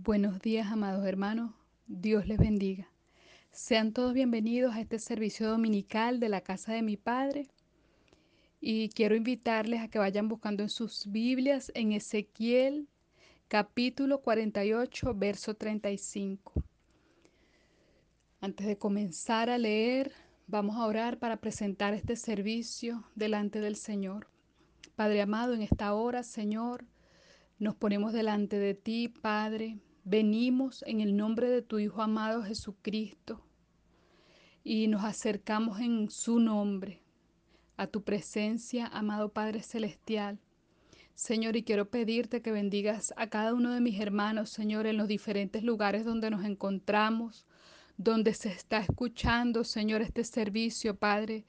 Buenos días, amados hermanos. Dios les bendiga. Sean todos bienvenidos a este servicio dominical de la casa de mi Padre. Y quiero invitarles a que vayan buscando en sus Biblias en Ezequiel capítulo 48, verso 35. Antes de comenzar a leer, vamos a orar para presentar este servicio delante del Señor. Padre amado, en esta hora, Señor, nos ponemos delante de ti, Padre. Venimos en el nombre de tu Hijo amado Jesucristo y nos acercamos en su nombre a tu presencia, amado Padre Celestial. Señor, y quiero pedirte que bendigas a cada uno de mis hermanos, Señor, en los diferentes lugares donde nos encontramos, donde se está escuchando, Señor, este servicio, Padre.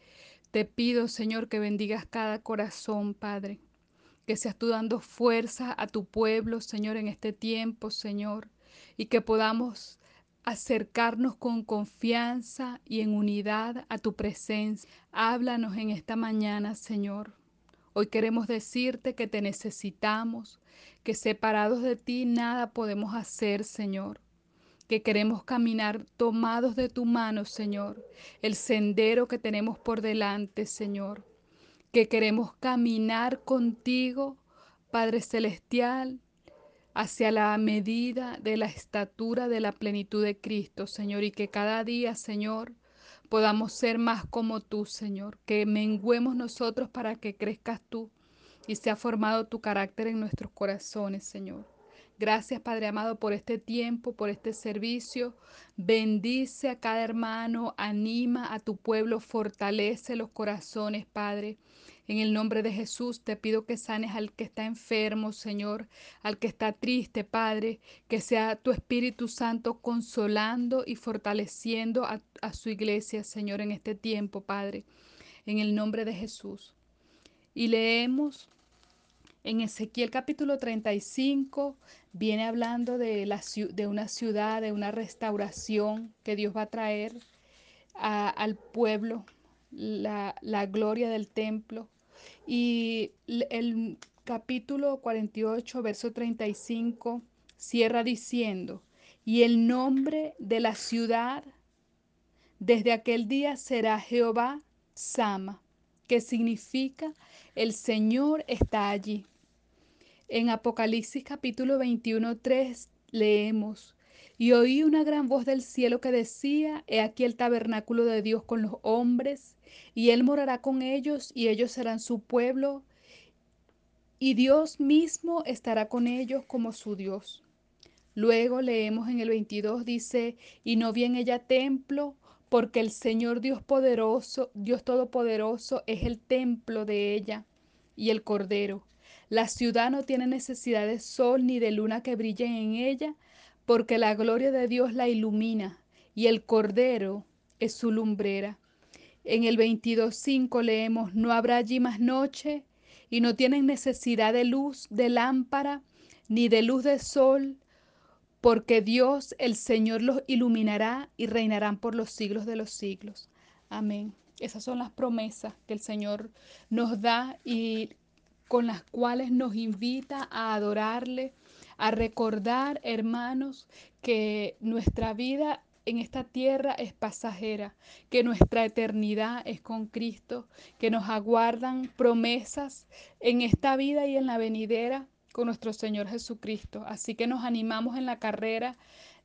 Te pido, Señor, que bendigas cada corazón, Padre que seas tú dando fuerza a tu pueblo, Señor, en este tiempo, Señor, y que podamos acercarnos con confianza y en unidad a tu presencia. Háblanos en esta mañana, Señor. Hoy queremos decirte que te necesitamos, que separados de ti nada podemos hacer, Señor que queremos caminar tomados de tu mano, Señor, el sendero que tenemos por delante, Señor que queremos caminar contigo, Padre Celestial, hacia la medida de la estatura de la plenitud de Cristo, Señor, y que cada día, Señor, podamos ser más como tú, Señor, que menguemos nosotros para que crezcas tú y sea formado tu carácter en nuestros corazones, Señor. Gracias, Padre amado, por este tiempo, por este servicio. Bendice a cada hermano, anima a tu pueblo, fortalece los corazones, Padre. En el nombre de Jesús te pido que sanes al que está enfermo, Señor, al que está triste, Padre, que sea tu Espíritu Santo consolando y fortaleciendo a, a su iglesia, Señor, en este tiempo, Padre, en el nombre de Jesús. Y leemos en Ezequiel capítulo 35 viene hablando de, la, de una ciudad, de una restauración que Dios va a traer al pueblo, la, la gloria del templo. Y el capítulo 48, verso 35, cierra diciendo, y el nombre de la ciudad desde aquel día será Jehová Sama, que significa el Señor está allí. En Apocalipsis capítulo 21, 3 leemos, y oí una gran voz del cielo que decía, He aquí el tabernáculo de Dios con los hombres, y Él morará con ellos, y ellos serán su pueblo, y Dios mismo estará con ellos como su Dios. Luego leemos en el 22, dice, y no vi en ella templo, porque el Señor Dios poderoso, Dios todopoderoso, es el templo de ella y el Cordero. La ciudad no tiene necesidad de sol ni de luna que brillen en ella, porque la gloria de Dios la ilumina y el Cordero es su lumbrera. En el 22.5 leemos, no habrá allí más noche y no tienen necesidad de luz de lámpara ni de luz de sol, porque Dios el Señor los iluminará y reinarán por los siglos de los siglos. Amén. Esas son las promesas que el Señor nos da y con las cuales nos invita a adorarle, a recordar, hermanos, que nuestra vida en esta tierra es pasajera, que nuestra eternidad es con Cristo, que nos aguardan promesas en esta vida y en la venidera nuestro Señor Jesucristo. Así que nos animamos en la carrera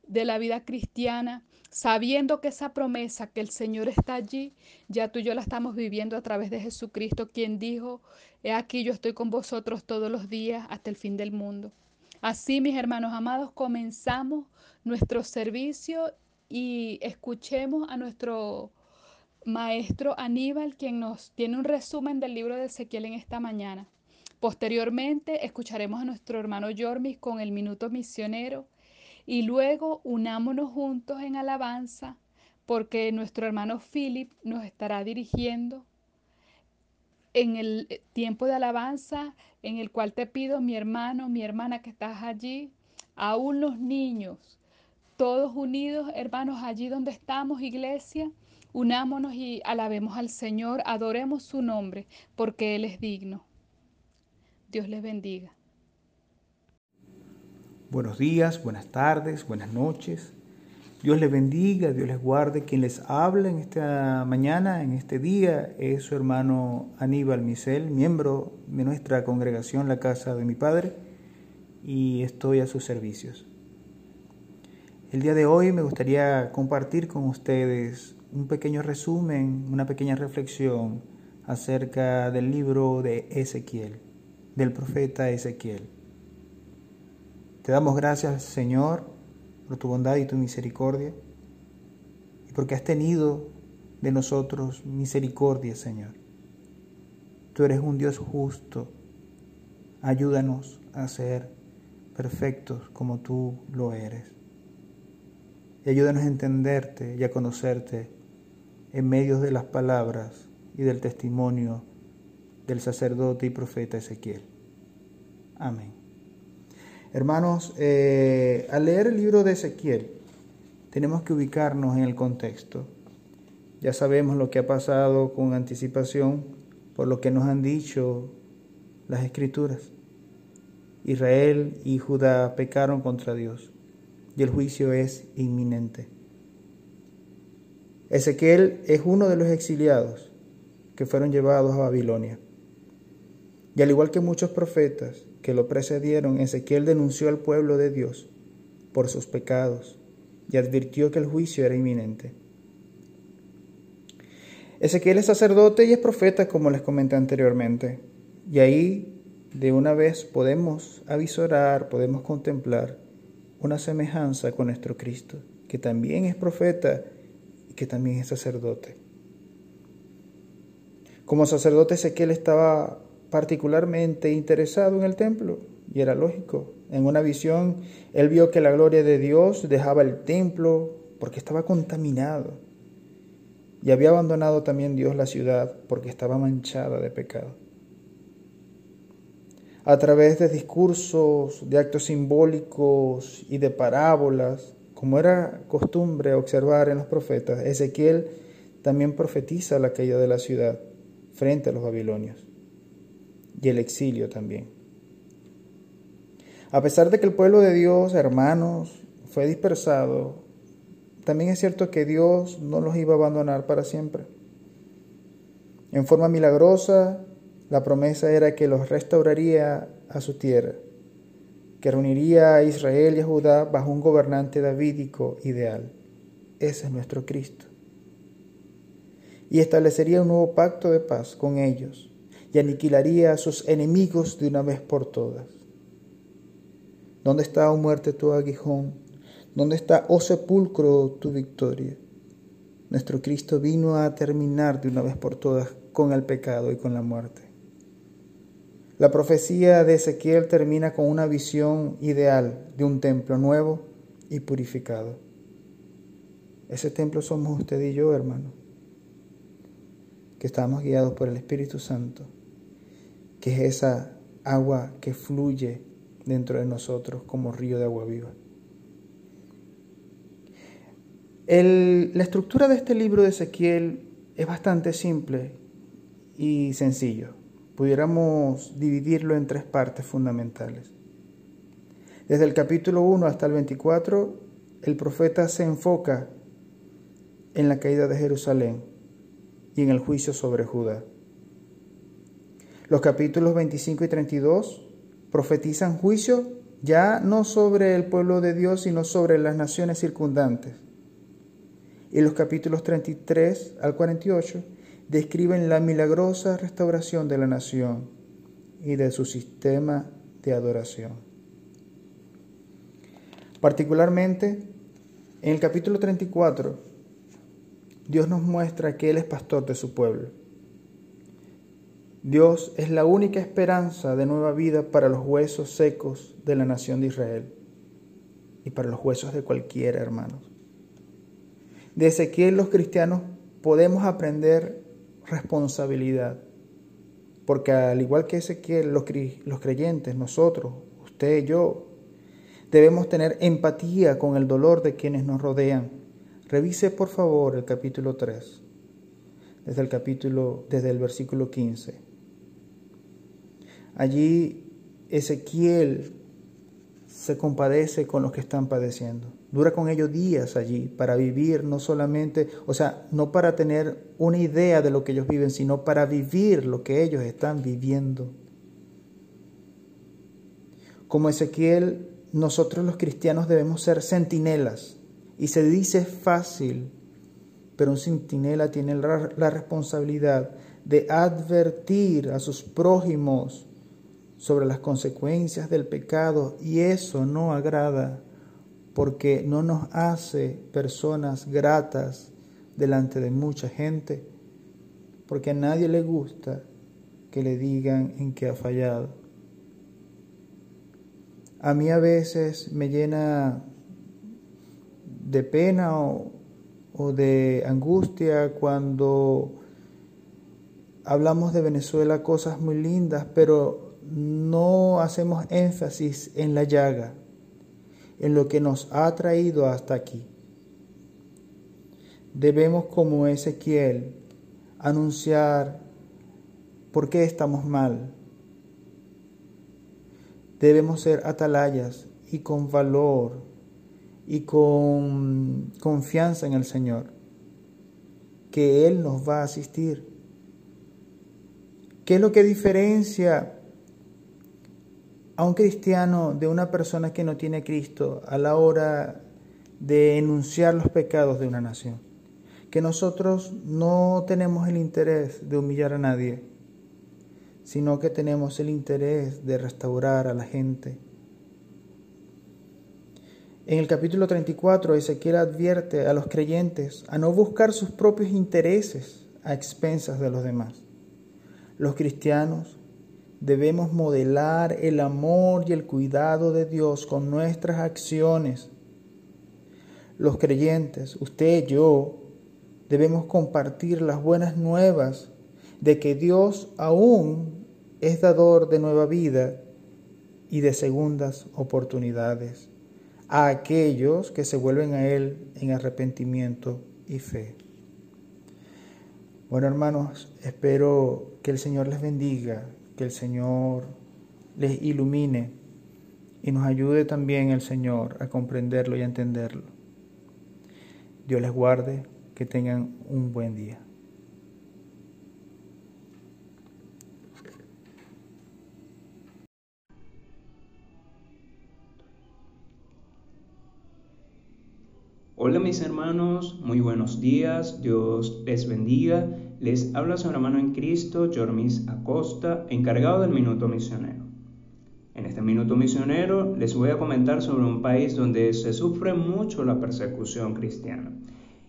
de la vida cristiana, sabiendo que esa promesa, que el Señor está allí, ya tú y yo la estamos viviendo a través de Jesucristo, quien dijo, he aquí yo estoy con vosotros todos los días hasta el fin del mundo. Así, mis hermanos amados, comenzamos nuestro servicio y escuchemos a nuestro maestro Aníbal, quien nos tiene un resumen del libro de Ezequiel en esta mañana. Posteriormente escucharemos a nuestro hermano Yormis con el minuto misionero y luego unámonos juntos en alabanza porque nuestro hermano Philip nos estará dirigiendo en el tiempo de alabanza en el cual te pido, mi hermano, mi hermana que estás allí, aún los niños, todos unidos, hermanos, allí donde estamos, iglesia, unámonos y alabemos al Señor, adoremos su nombre, porque Él es digno. Dios les bendiga. Buenos días, buenas tardes, buenas noches. Dios les bendiga, Dios les guarde. Quien les habla en esta mañana, en este día, es su hermano Aníbal Misel, miembro de nuestra congregación La Casa de mi Padre, y estoy a sus servicios. El día de hoy me gustaría compartir con ustedes un pequeño resumen, una pequeña reflexión acerca del libro de Ezequiel, del profeta Ezequiel. Te damos gracias, Señor, por tu bondad y tu misericordia, y porque has tenido de nosotros misericordia, Señor. Tú eres un Dios justo. Ayúdanos a ser perfectos como tú lo eres. Y ayúdanos a entenderte y a conocerte en medio de las palabras y del testimonio del sacerdote y profeta Ezequiel. Amén. Hermanos, eh, al leer el libro de Ezequiel, tenemos que ubicarnos en el contexto. Ya sabemos lo que ha pasado con anticipación por lo que nos han dicho las escrituras. Israel y Judá pecaron contra Dios y el juicio es inminente. Ezequiel es uno de los exiliados que fueron llevados a Babilonia. Y al igual que muchos profetas, que lo precedieron, Ezequiel denunció al pueblo de Dios por sus pecados y advirtió que el juicio era inminente. Ezequiel es sacerdote y es profeta, como les comenté anteriormente, y ahí de una vez podemos avisorar, podemos contemplar una semejanza con nuestro Cristo, que también es profeta y que también es sacerdote. Como sacerdote Ezequiel estaba particularmente interesado en el templo, y era lógico. En una visión, él vio que la gloria de Dios dejaba el templo porque estaba contaminado. Y había abandonado también Dios la ciudad porque estaba manchada de pecado. A través de discursos, de actos simbólicos y de parábolas, como era costumbre observar en los profetas, Ezequiel también profetiza la caída de la ciudad frente a los babilonios y el exilio también. A pesar de que el pueblo de Dios, hermanos, fue dispersado, también es cierto que Dios no los iba a abandonar para siempre. En forma milagrosa, la promesa era que los restauraría a su tierra, que reuniría a Israel y a Judá bajo un gobernante davídico ideal. Ese es nuestro Cristo. Y establecería un nuevo pacto de paz con ellos y aniquilaría a sus enemigos de una vez por todas. ¿Dónde está, oh muerte, tu aguijón? ¿Dónde está, oh sepulcro, tu victoria? Nuestro Cristo vino a terminar de una vez por todas con el pecado y con la muerte. La profecía de Ezequiel termina con una visión ideal de un templo nuevo y purificado. Ese templo somos usted y yo, hermano, que estamos guiados por el Espíritu Santo que es esa agua que fluye dentro de nosotros como río de agua viva. la estructura de este libro de Ezequiel es bastante simple y sencillo. Pudiéramos dividirlo en tres partes fundamentales. Desde el capítulo 1 hasta el 24, el profeta se enfoca en la caída de Jerusalén y en el juicio sobre Judá. Los capítulos 25 y 32 profetizan juicio ya no sobre el pueblo de Dios, sino sobre las naciones circundantes. Y los capítulos 33 al 48 describen la milagrosa restauración de la nación y de su sistema de adoración. Particularmente, en el capítulo 34, Dios nos muestra que Él es pastor de su pueblo Dios es la única esperanza de nueva vida para los huesos secos de la nación de Israel y para los huesos de cualquiera, hermanos. De Ezequiel los cristianos podemos aprender responsabilidad, porque al igual que Ezequiel, los, los creyentes, nosotros, usted y yo, debemos tener empatía con el dolor de quienes nos rodean. Revise por favor el capítulo 3, desde el capítulo, desde el versículo 15. Allí Ezequiel se compadece con los que están padeciendo. Dura con ellos días allí para vivir, no solamente, o sea, no para tener una idea de lo que ellos viven, sino para vivir lo que ellos están viviendo. Como Ezequiel, nosotros los cristianos debemos ser centinelas. Y se dice fácil, pero un centinela tiene la responsabilidad de advertir a sus prójimos sobre las consecuencias del pecado y eso no agrada porque no nos hace personas gratas delante de mucha gente, porque a nadie le gusta que le digan en qué ha fallado. A mí a veces me llena de pena o, o de angustia cuando hablamos de Venezuela cosas muy lindas, pero no hacemos énfasis en la llaga, en lo que nos ha traído hasta aquí. Debemos, como Ezequiel, anunciar por qué estamos mal. Debemos ser atalayas y con valor y con confianza en el Señor, que Él nos va a asistir. ¿Qué es lo que diferencia a un cristiano de una persona que no tiene Cristo a la hora de enunciar los pecados de una nación. Que nosotros no tenemos el interés de humillar a nadie, sino que tenemos el interés de restaurar a la gente. En el capítulo 34, Ezequiel advierte a los creyentes a no buscar sus propios intereses a expensas de los demás. Los cristianos debemos modelar el amor y el cuidado de Dios con nuestras acciones. Los creyentes, usted y yo, debemos compartir las buenas nuevas de que Dios aún es dador de nueva vida y de segundas oportunidades a aquellos que se vuelven a Él en arrepentimiento y fe. Bueno hermanos, espero que el Señor les bendiga, que el Señor les ilumine y nos ayude también el Señor a comprenderlo y a entenderlo. Dios les guarde, que tengan un buen día. Hola mis hermanos, muy buenos días, Dios les bendiga. Les habla su hermano en Cristo, Jormis Acosta, encargado del Minuto Misionero. En este Minuto Misionero les voy a comentar sobre un país donde se sufre mucho la persecución cristiana.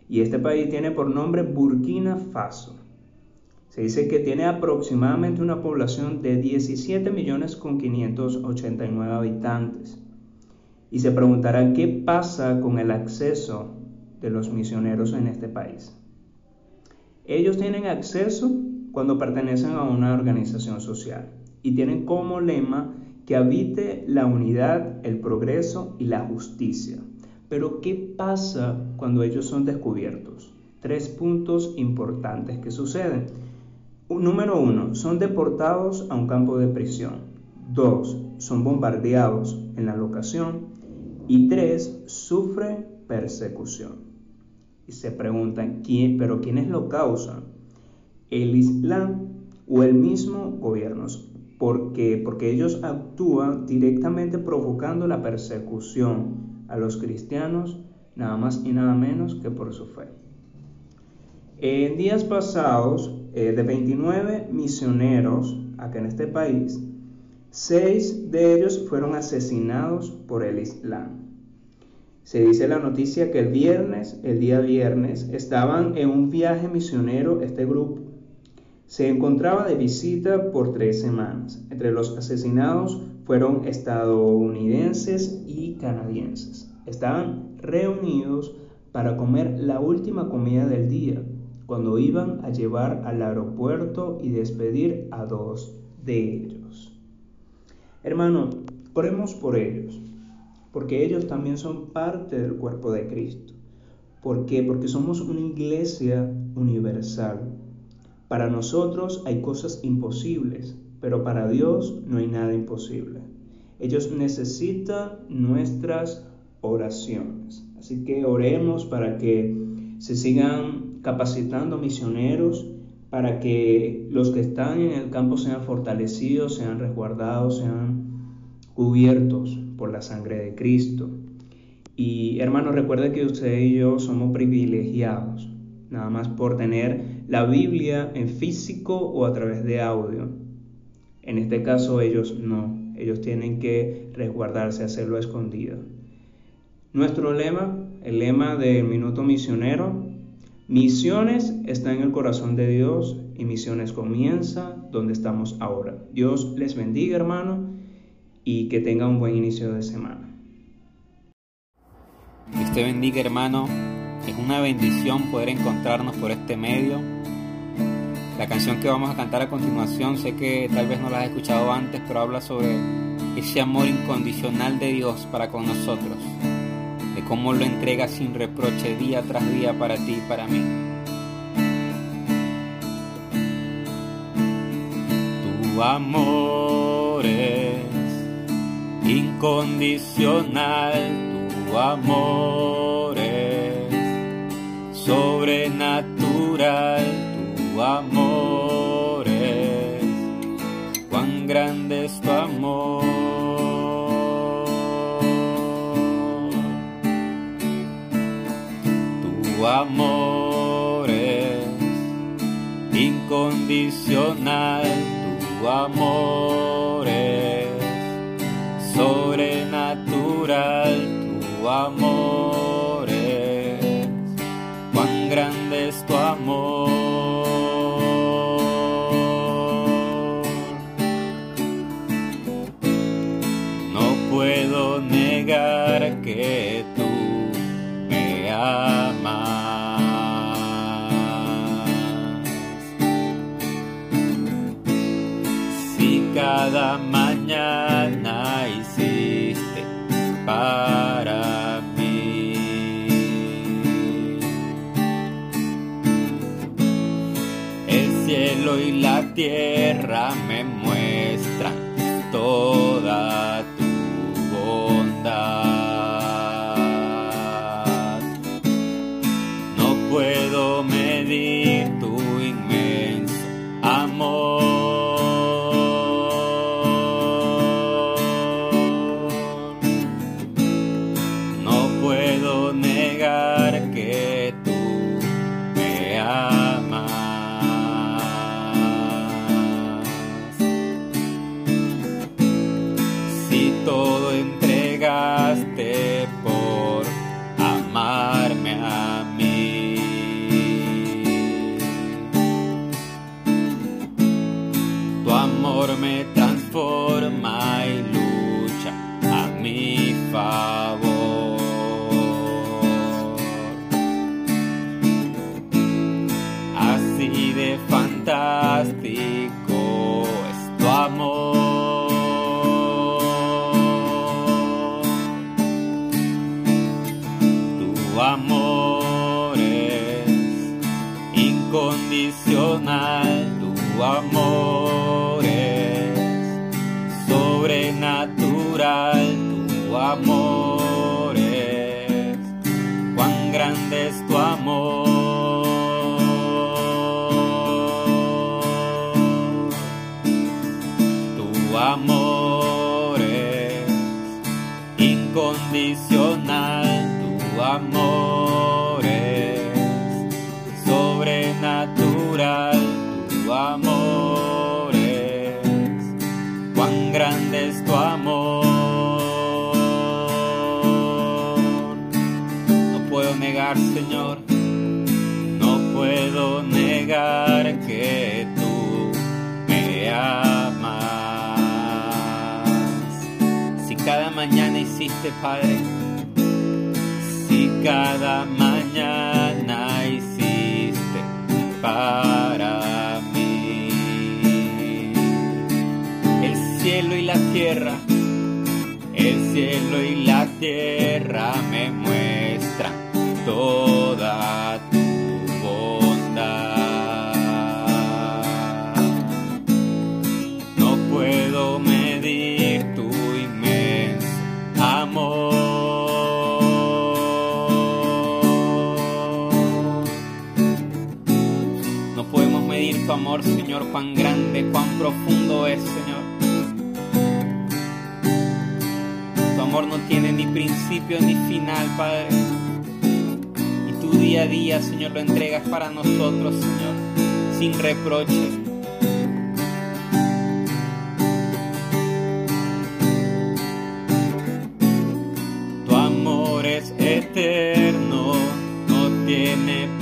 Y este país tiene por nombre Burkina Faso. Se dice que tiene aproximadamente una población de 17 millones con 589 habitantes. Y se preguntará qué pasa con el acceso de los misioneros en este país. Ellos tienen acceso cuando pertenecen a una organización social y tienen como lema que habite la unidad, el progreso y la justicia. Pero ¿qué pasa cuando ellos son descubiertos? Tres puntos importantes que suceden. Número uno, son deportados a un campo de prisión. Dos, son bombardeados en la locación. Y tres, sufre persecución y se preguntan, ¿quién, pero quiénes lo causan? ¿El Islam o el mismo gobierno? Porque, porque ellos actúan directamente provocando la persecución a los cristianos, nada más y nada menos que por su fe. En días pasados, eh, de 29 misioneros acá en este país, seis de ellos fueron asesinados por el Islam. Se dice la noticia que el viernes, el día viernes, estaban en un viaje misionero este grupo. Se encontraba de visita por tres semanas. Entre los asesinados fueron estadounidenses y canadienses. Estaban reunidos para comer la última comida del día, cuando iban a llevar al aeropuerto y despedir a dos de ellos. Hermano, oremos por ellos porque ellos también son parte del cuerpo de Cristo. ¿Por qué? Porque somos una iglesia universal. Para nosotros hay cosas imposibles, pero para Dios no hay nada imposible. Ellos necesitan nuestras oraciones. Así que oremos para que se sigan capacitando misioneros, para que los que están en el campo sean fortalecidos, sean resguardados, sean cubiertos por la sangre de Cristo. Y hermanos, recuerde que usted y yo somos privilegiados, nada más por tener la Biblia en físico o a través de audio. En este caso ellos no, ellos tienen que resguardarse, hacerlo escondido. Nuestro lema, el lema del minuto misionero, misiones está en el corazón de Dios y misiones comienza donde estamos ahora. Dios les bendiga hermano y que tenga un buen inicio de semana. Dios te bendiga hermano, es una bendición poder encontrarnos por este medio. La canción que vamos a cantar a continuación, sé que tal vez no la has escuchado antes, pero habla sobre ese amor incondicional de Dios para con nosotros, de cómo lo entrega sin reproche día tras día para ti y para mí. Tu amor incondicional tu amor es sobrenatural, tu amor es cuán grande es tu amor. Tu amor es incondicional, tu amor y la tierra me muestran toda Tu amor incondicional tu amor es sobrenatural, tu amor es cuán grande es tu amor. No puedo negar, Señor, no puedo negar que tú me amas. Mañana hiciste, Padre, si cada mañana hiciste para mí. El cielo y la tierra, el cielo y la tierra me muestran toda Señor, cuán grande, cuán profundo es, Señor. Tu amor no tiene ni principio ni final, Padre. Y tu día a día, Señor, lo entregas para nosotros, Señor, sin reproche. Tu amor es eterno, no tiene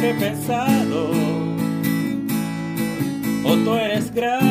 siempre he pensado, o tú eres grande.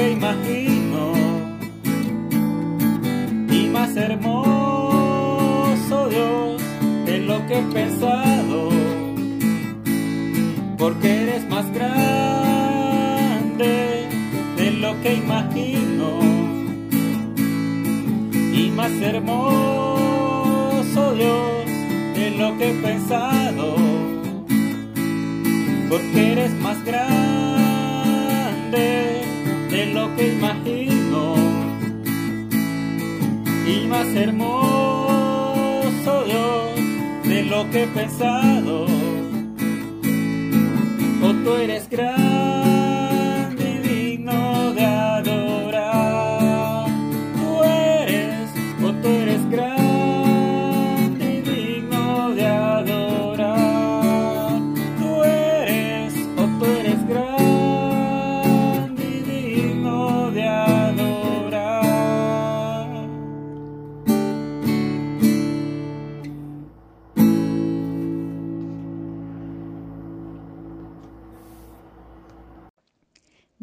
Que imagino. Y más hermoso Dios de lo que he pensado. Porque eres más grande de lo que imagino. Y más hermoso Dios de lo que he pensado. Porque eres más grande de lo que imagino y más hermoso Dios de lo que he pensado. Oh, tú eres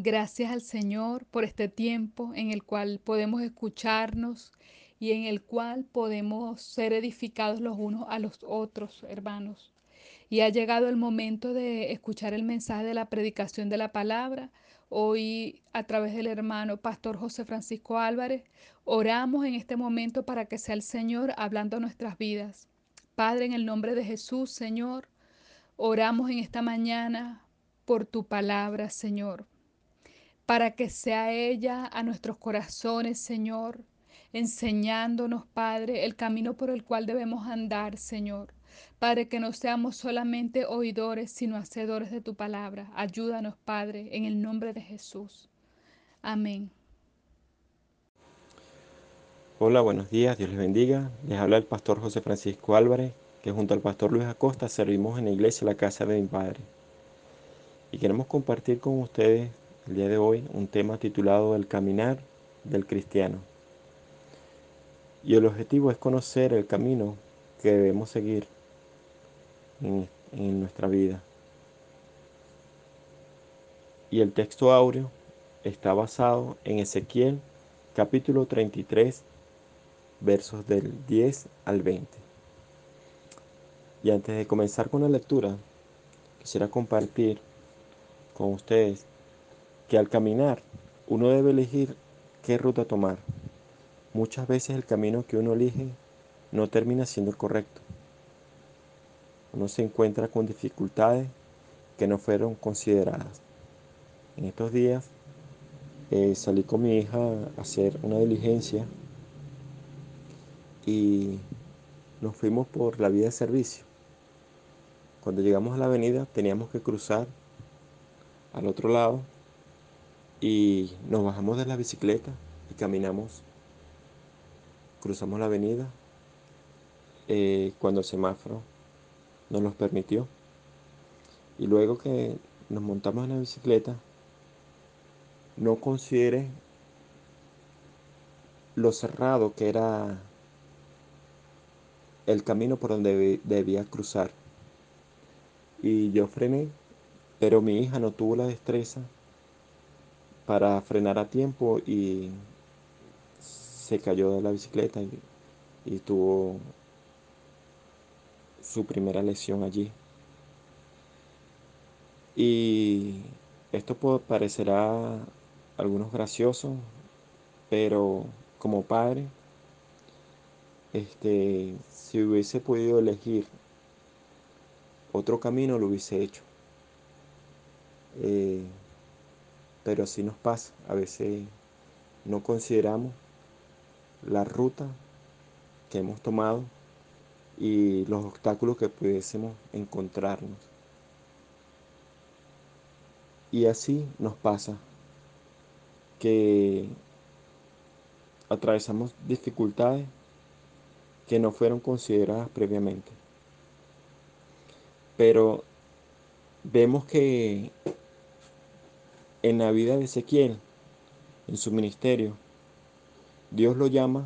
Gracias al Señor por este tiempo en el cual podemos escucharnos y en el cual podemos ser edificados los unos a los otros, hermanos. Y ha llegado el momento de escuchar el mensaje de la predicación de la palabra. Hoy, a través del hermano Pastor José Francisco Álvarez, oramos en este momento para que sea el Señor hablando nuestras vidas. Padre, en el nombre de Jesús, Señor, oramos en esta mañana por tu palabra, Señor para que sea ella a nuestros corazones, Señor, enseñándonos, Padre, el camino por el cual debemos andar, Señor. Padre, que no seamos solamente oidores, sino hacedores de tu palabra. Ayúdanos, Padre, en el nombre de Jesús. Amén. Hola, buenos días, Dios les bendiga. Les habla el pastor José Francisco Álvarez, que junto al pastor Luis Acosta servimos en la iglesia La Casa de mi Padre. Y queremos compartir con ustedes el día de hoy un tema titulado El caminar del cristiano. Y el objetivo es conocer el camino que debemos seguir en, en nuestra vida. Y el texto áureo está basado en Ezequiel capítulo 33 versos del 10 al 20. Y antes de comenzar con la lectura, quisiera compartir con ustedes que al caminar uno debe elegir qué ruta tomar. Muchas veces el camino que uno elige no termina siendo el correcto. Uno se encuentra con dificultades que no fueron consideradas. En estos días eh, salí con mi hija a hacer una diligencia y nos fuimos por la vía de servicio. Cuando llegamos a la avenida teníamos que cruzar al otro lado y nos bajamos de la bicicleta y caminamos, cruzamos la avenida eh, cuando el semáforo nos permitió. Y luego que nos montamos en la bicicleta, no consideré lo cerrado que era el camino por donde debía cruzar. Y yo frené, pero mi hija no tuvo la destreza para frenar a tiempo y se cayó de la bicicleta y, tuvo su primera lesión allí. Y esto parecerá a algunos gracioso, pero como padre, este, si hubiese podido elegir otro camino, lo hubiese hecho. Eh, pero así nos pasa. A veces no consideramos la ruta que hemos tomado y los obstáculos que pudiésemos encontrarnos. Y así nos pasa que atravesamos dificultades que no fueron consideradas previamente. Pero vemos que en la vida de Ezequiel, en su ministerio, Dios lo llama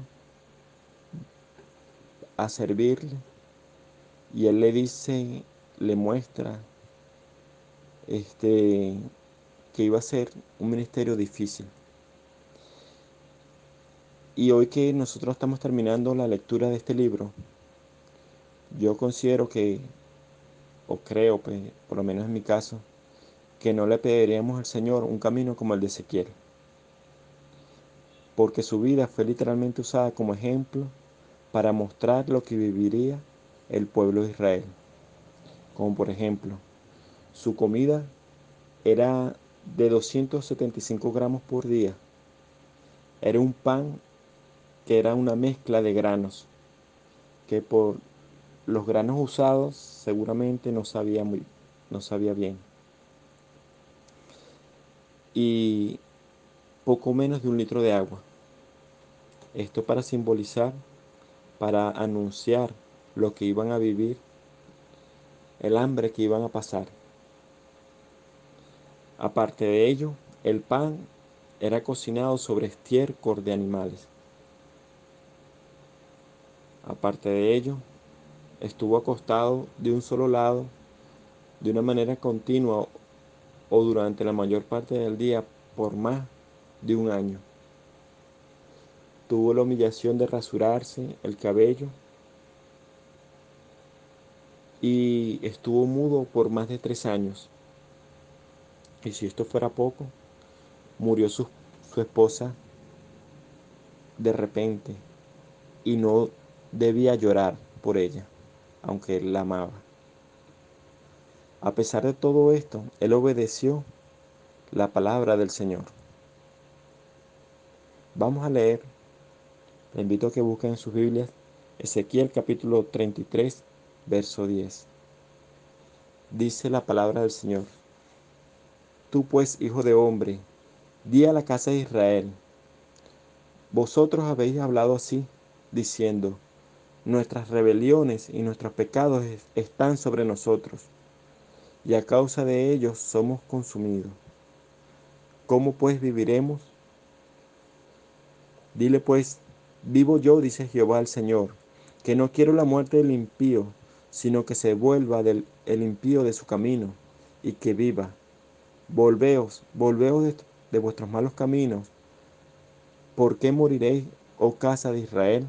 a servirle y él le dice, le muestra este que iba a ser un ministerio difícil, Y hoy que nosotros estamos terminando la lectura de este libro, yo considero que, o creo, pues, por lo menos en mi caso, que no le pediríamos al Señor un camino como el de Ezequiel. Porque su vida fue literalmente usada como ejemplo para mostrar lo que viviría el pueblo de Israel. Como por ejemplo, su comida era de 275 gramos por día. Era un pan que era una mezcla de granos, que por los granos usados seguramente no sabía, muy, no sabía bien. Y poco menos de un litro de agua. Esto para simbolizar, para anunciar lo que iban a vivir, el hambre que iban a pasar. Aparte de ello, el pan era cocinado sobre estiércol de animales. Aparte de ello, estuvo acostado de un solo lado de una manera continua o durante la mayor parte del día por más de un año. Tuvo la humillación de rasurarse el cabello y estuvo mudo por más de tres años. Y si esto fuera poco, murió su, su esposa de repente y no debía llorar por ella, aunque él la amaba. A pesar de todo esto, él obedeció la palabra del Señor. Vamos a leer, le invito a que busquen en sus Biblias Ezequiel capítulo 33, verso 10. Dice la palabra del Señor. Tú pues, hijo de hombre, di a la casa de Israel, vosotros habéis hablado así, diciendo, nuestras rebeliones y nuestros pecados están sobre nosotros, y a causa de ellos somos consumidos. ¿Cómo pues viviremos? Dile pues, vivo yo, dice Jehová el Señor, que no quiero la muerte del impío, sino que se vuelva del el impío de su camino y que viva. Volveos, volveos de, de vuestros malos caminos. ¿Por qué moriréis, oh casa de Israel?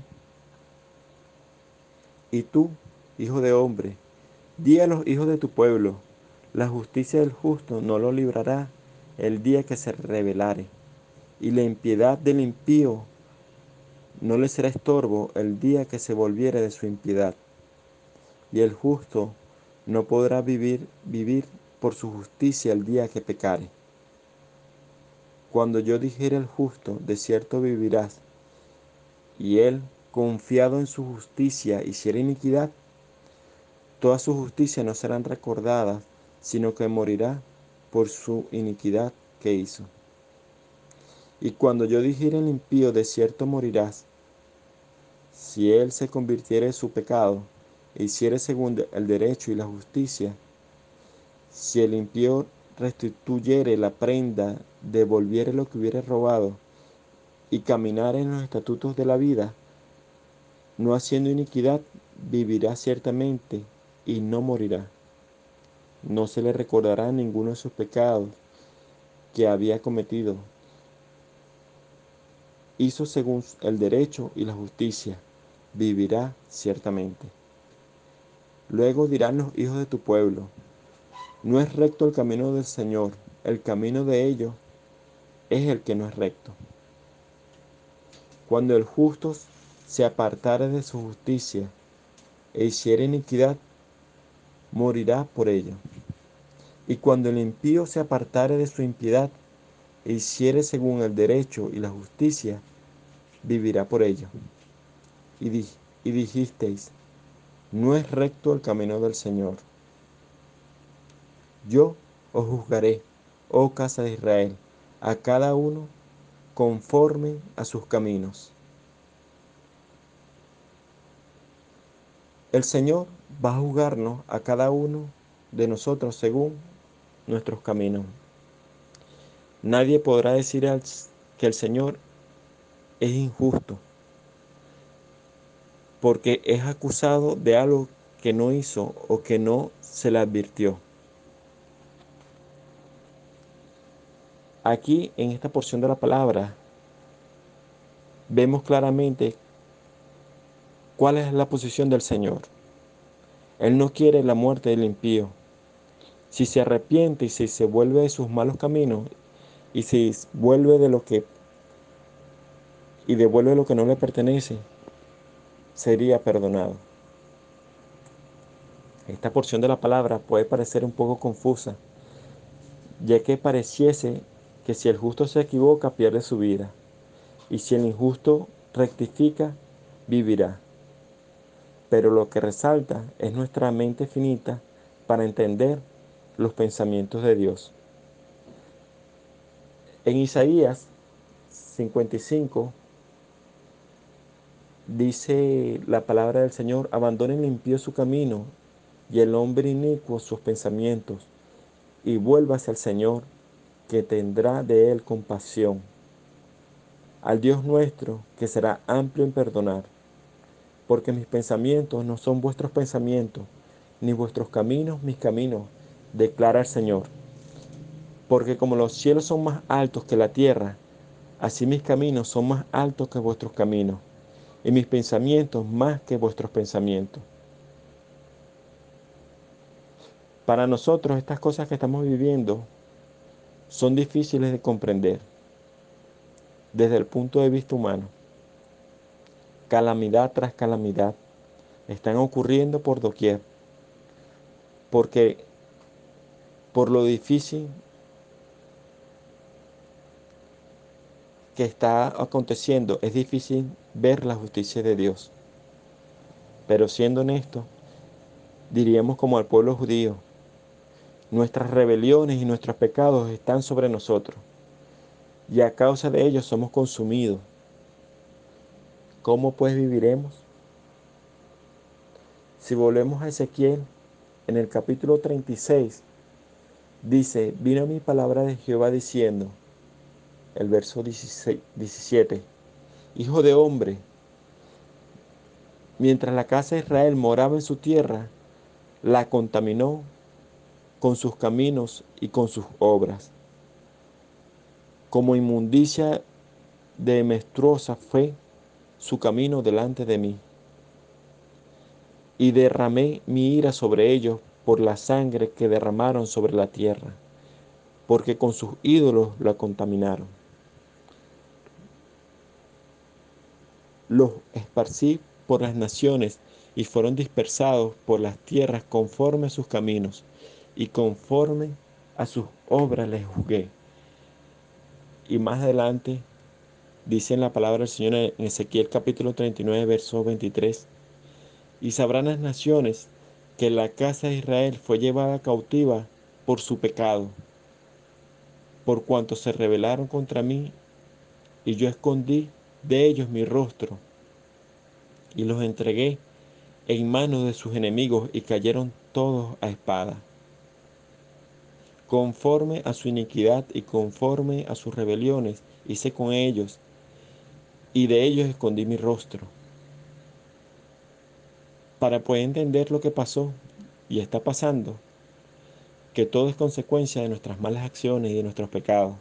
Y tú, hijo de hombre, di a los hijos de tu pueblo, la justicia del justo no lo librará el día que se rebelare, y la impiedad del impío no le será estorbo el día que se volviere de su impiedad. Y el justo no podrá vivir, vivir por su justicia el día que pecare. Cuando yo dijere al justo, de cierto vivirás, y él, confiado en su justicia, hiciera iniquidad, todas sus justicias no serán recordadas, sino que morirá por su iniquidad que hizo. Y cuando yo dijere al impío, de cierto morirás, si él se convirtiere en su pecado, e hiciere según el derecho y la justicia, si el impío restituyere la prenda, devolviere lo que hubiere robado, y caminar en los estatutos de la vida, no haciendo iniquidad, vivirá ciertamente y no morirá. No se le recordará ninguno de sus pecados que había cometido. Hizo según el derecho y la justicia, vivirá ciertamente. Luego dirán los hijos de tu pueblo, no es recto el camino del Señor, el camino de ellos es el que no es recto. Cuando el justo se apartare de su justicia e hiciere iniquidad, morirá por ello. Y cuando el impío se apartare de su impiedad e hiciere según el derecho y la justicia, vivirá por ello. Y, di y dijisteis, no es recto el camino del Señor. Yo os juzgaré, oh casa de Israel, a cada uno conforme a sus caminos. El Señor va a juzgarnos a cada uno de nosotros según nuestros caminos. Nadie podrá decir que el Señor es injusto porque es acusado de algo que no hizo o que no se le advirtió. Aquí en esta porción de la palabra vemos claramente cuál es la posición del Señor. Él no quiere la muerte del impío. Si se arrepiente y si se vuelve de sus malos caminos y si vuelve de lo que y devuelve lo que no le pertenece, sería perdonado. Esta porción de la palabra puede parecer un poco confusa, ya que pareciese que si el justo se equivoca pierde su vida, y si el injusto rectifica, vivirá. Pero lo que resalta es nuestra mente finita para entender los pensamientos de Dios. En Isaías 55 dice la palabra del Señor, abandonen limpio su camino y el hombre inicuo sus pensamientos, y vuélvase al Señor, que tendrá de él compasión. Al Dios nuestro, que será amplio en perdonar, porque mis pensamientos no son vuestros pensamientos, ni vuestros caminos mis caminos, declara el Señor. Porque como los cielos son más altos que la tierra, así mis caminos son más altos que vuestros caminos, y mis pensamientos más que vuestros pensamientos. Para nosotros estas cosas que estamos viviendo son difíciles de comprender desde el punto de vista humano. Calamidad tras calamidad están ocurriendo por doquier, porque por lo difícil que está aconteciendo es difícil ver la justicia de Dios. Pero siendo honesto, diríamos como al pueblo judío, Nuestras rebeliones y nuestros pecados están sobre nosotros, y a causa de ellos somos consumidos. ¿Cómo pues viviremos? Si volvemos a Ezequiel, en el capítulo 36, dice, vino mi palabra de Jehová diciendo, el verso 17, Hijo de hombre, mientras la casa de Israel moraba en su tierra, la contaminó con sus caminos y con sus obras. Como inmundicia de menstruosa fue su camino delante de mí. Y derramé mi ira sobre ellos por la sangre que derramaron sobre la tierra, porque con sus ídolos la contaminaron. Los esparcí por las naciones y fueron dispersados por las tierras conforme a sus caminos y conforme a sus obras les juzgué. Y más adelante dice en la palabra del Señor en Ezequiel capítulo 39, verso 23, y sabrán las naciones que la casa de Israel fue llevada cautiva por su pecado, por cuanto se rebelaron contra mí, y yo escondí de ellos mi rostro, y los entregué en manos de sus enemigos, y cayeron todos a espada conforme a su iniquidad y conforme a sus rebeliones, hice con ellos, y de ellos escondí mi rostro. Para poder entender lo que pasó y está pasando, que todo es consecuencia de nuestras malas acciones y de nuestros pecados,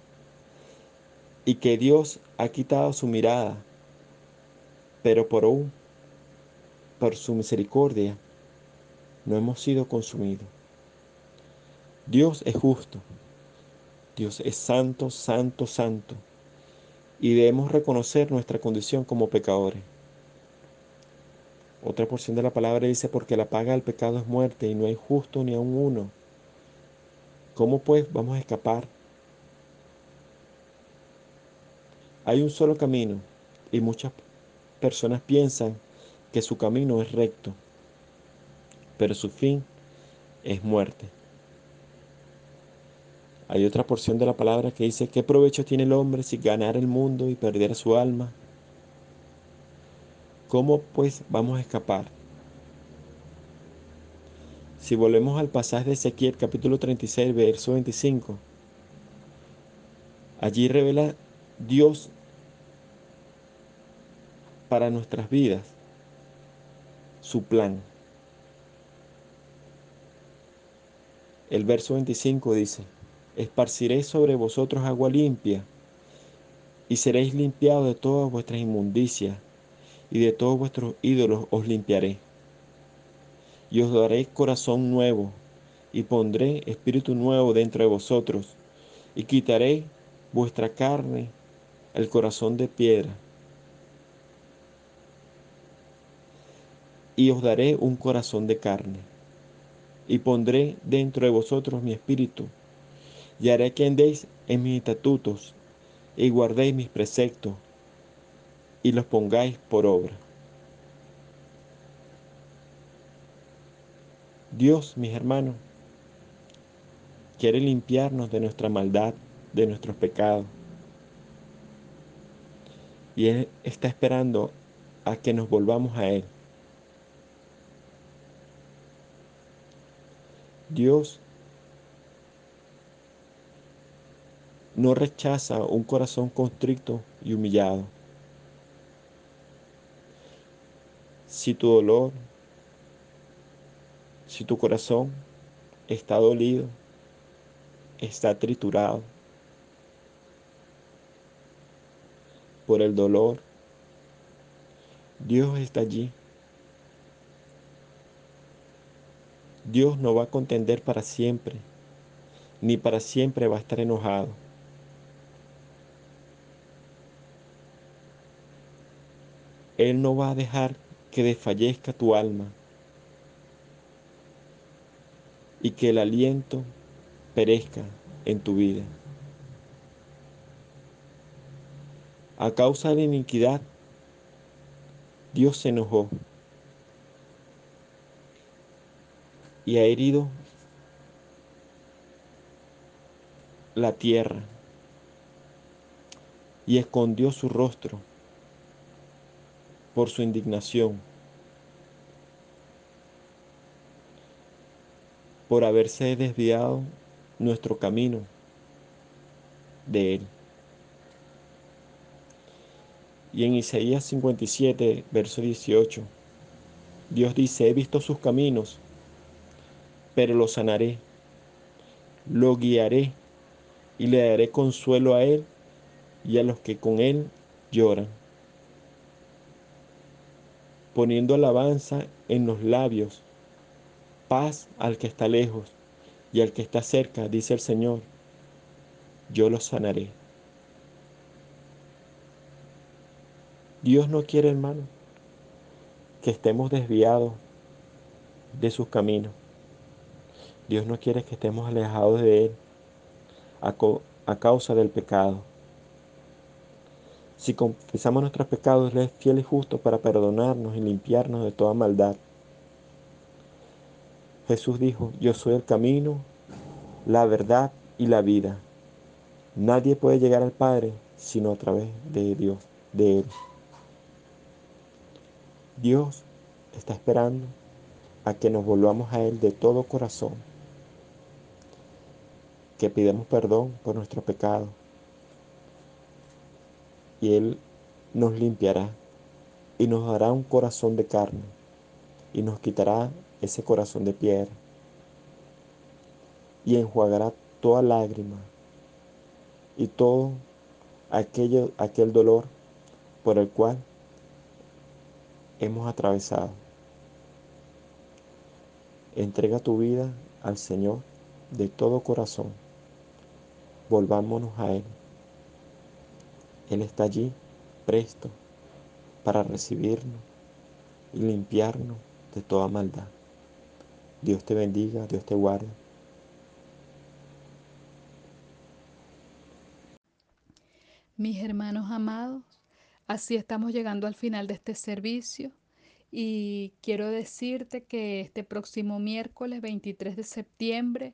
y que Dios ha quitado su mirada, pero por aún, por su misericordia, no hemos sido consumidos. Dios es justo. Dios es santo, santo, santo. Y debemos reconocer nuestra condición como pecadores. Otra porción de la palabra dice, porque la paga del pecado es muerte y no hay justo ni aun uno. ¿Cómo pues vamos a escapar? Hay un solo camino y muchas personas piensan que su camino es recto, pero su fin es muerte. Hay otra porción de la palabra que dice, ¿qué provecho tiene el hombre si ganar el mundo y perder su alma? ¿Cómo pues vamos a escapar? Si volvemos al pasaje de Ezequiel capítulo 36, verso 25, allí revela Dios para nuestras vidas su plan. El verso 25 dice, esparciré sobre vosotros agua limpia, y seréis limpiados de todas vuestras inmundicias, y de todos vuestros ídolos os limpiaré. Y os daré corazón nuevo, y pondré espíritu nuevo dentro de vosotros, y quitaré vuestra carne, el corazón de piedra. Y os daré un corazón de carne, y pondré dentro de vosotros mi espíritu, y haré que andéis en mis estatutos, y guardéis mis preceptos, y los pongáis por obra. Dios, mis hermanos, quiere limpiarnos de nuestra maldad, de nuestros pecados. Y Él está esperando a que nos volvamos a Él. Dios no rechaza un corazón constricto y humillado. Si tu dolor, si tu corazón está dolido, está triturado por el dolor, Dios está allí. Dios no va a contender para siempre, ni para siempre va a estar enojado. Él no va a dejar que desfallezca tu alma y que el aliento perezca en tu vida. A causa de la iniquidad, Dios se enojó y ha herido la tierra y escondió su rostro por su indignación, por haberse desviado nuestro camino de Él. Y en Isaías 57, verso 18, Dios dice, he visto sus caminos, pero lo sanaré, lo guiaré y le daré consuelo a Él y a los que con Él lloran poniendo alabanza en los labios, paz al que está lejos y al que está cerca, dice el Señor, yo los sanaré. Dios no quiere, hermano, que estemos desviados de sus caminos. Dios no quiere que estemos alejados de Él a, a causa del pecado. Si confesamos nuestros pecados, Él es fiel y justo para perdonarnos y limpiarnos de toda maldad. Jesús dijo, yo soy el camino, la verdad y la vida. Nadie puede llegar al Padre sino a través de Dios, de Él. Dios está esperando a que nos volvamos a Él de todo corazón, que pidamos perdón por nuestro pecado y Él nos limpiará y nos dará un corazón de carne y nos quitará ese corazón de piedra y enjuagará toda lágrima y todo aquello, aquel dolor por el cual hemos atravesado. Entrega tu vida al Señor de todo corazón. Volvámonos a Él. Él está allí, presto, para recibirnos y limpiarnos de toda maldad. Dios te bendiga, Dios te guarde. Mis hermanos amados, así estamos llegando al final de este servicio y quiero decirte que este próximo miércoles 23 de septiembre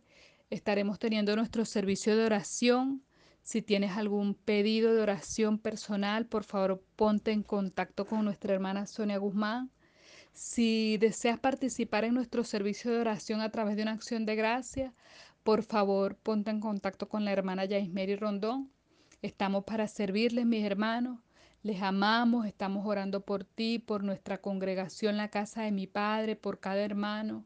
estaremos teniendo nuestro servicio de oración si tienes algún pedido de oración personal, por favor ponte en contacto con nuestra hermana Sonia Guzmán. Si deseas participar en nuestro servicio de oración a través de una acción de gracia, por favor ponte en contacto con la hermana Yaismeri Rondón. Estamos para servirles, mis hermanos. Les amamos, estamos orando por ti, por nuestra congregación, la casa de mi Padre, por cada hermano.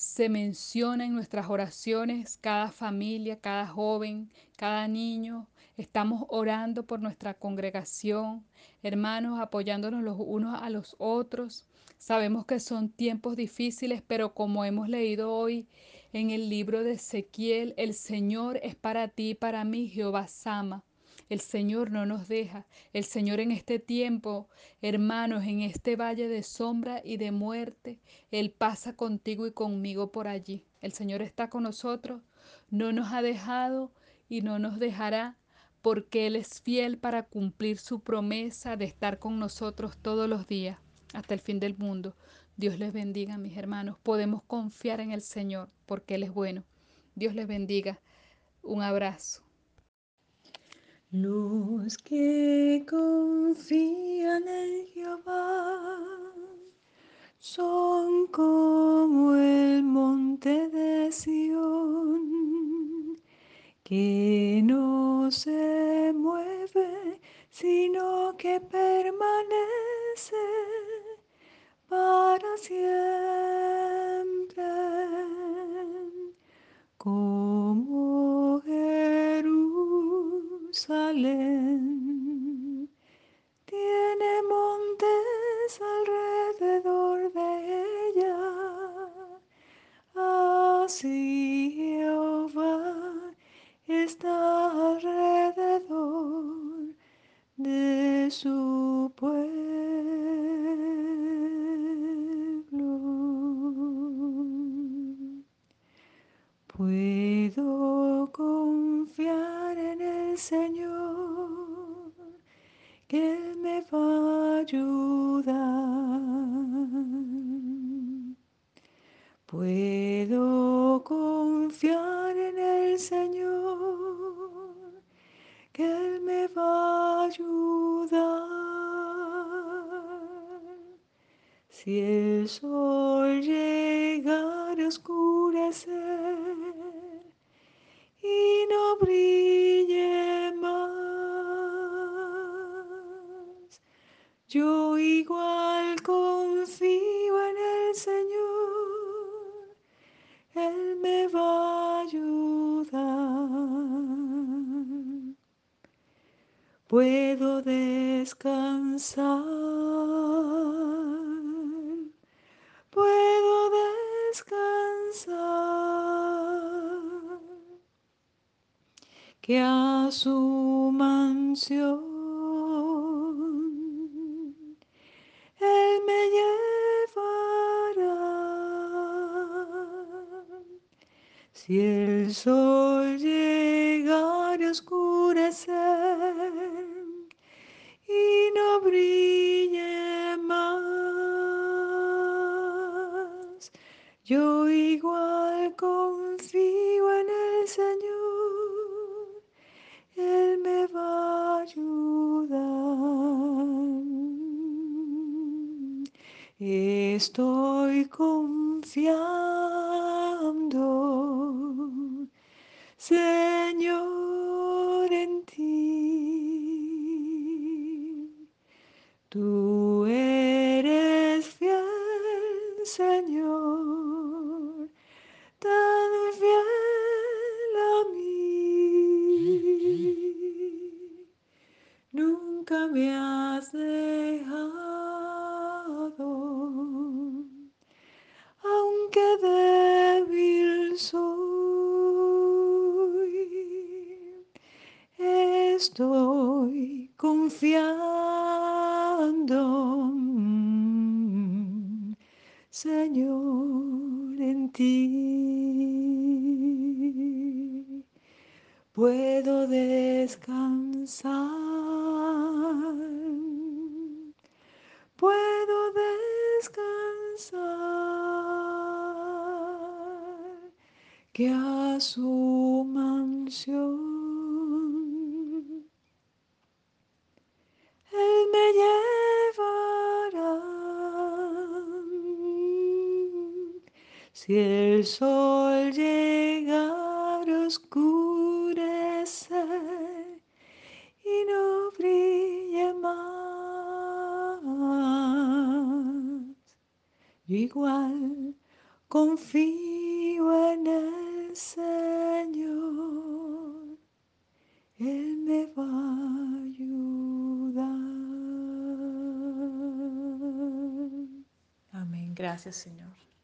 Se menciona en nuestras oraciones, cada familia, cada joven, cada niño. Estamos orando por nuestra congregación, hermanos, apoyándonos los unos a los otros. Sabemos que son tiempos difíciles, pero como hemos leído hoy en el libro de Ezequiel, el Señor es para ti y para mí, Jehová Sama. El Señor no nos deja. El Señor en este tiempo, hermanos, en este valle de sombra y de muerte, Él pasa contigo y conmigo por allí. El Señor está con nosotros, no nos ha dejado y no nos dejará porque Él es fiel para cumplir su promesa de estar con nosotros todos los días hasta el fin del mundo. Dios les bendiga, mis hermanos. Podemos confiar en el Señor porque Él es bueno. Dios les bendiga. Un abrazo. Los que confían en Jehová son como el monte de Sión, que no se mueve, sino que permanece para siempre. Como Jerusalén tiene montes alrededor de ella, así Jehová está alrededor de su pueblo. Puedo confiar Señor, que Él me va a ayudar. Puedo confiar en el Señor, que Él me va a ayudar. Si el sol Puedo descansar, puedo descansar, que a su mansión confiando, Señor, en ti. Tú Estoy confiando, mm, Señor, en ti. Puedo descansar, puedo descansar, que a su mansión igual confío en el Señor, Él me va a ayudar. Amén. Gracias, Señor.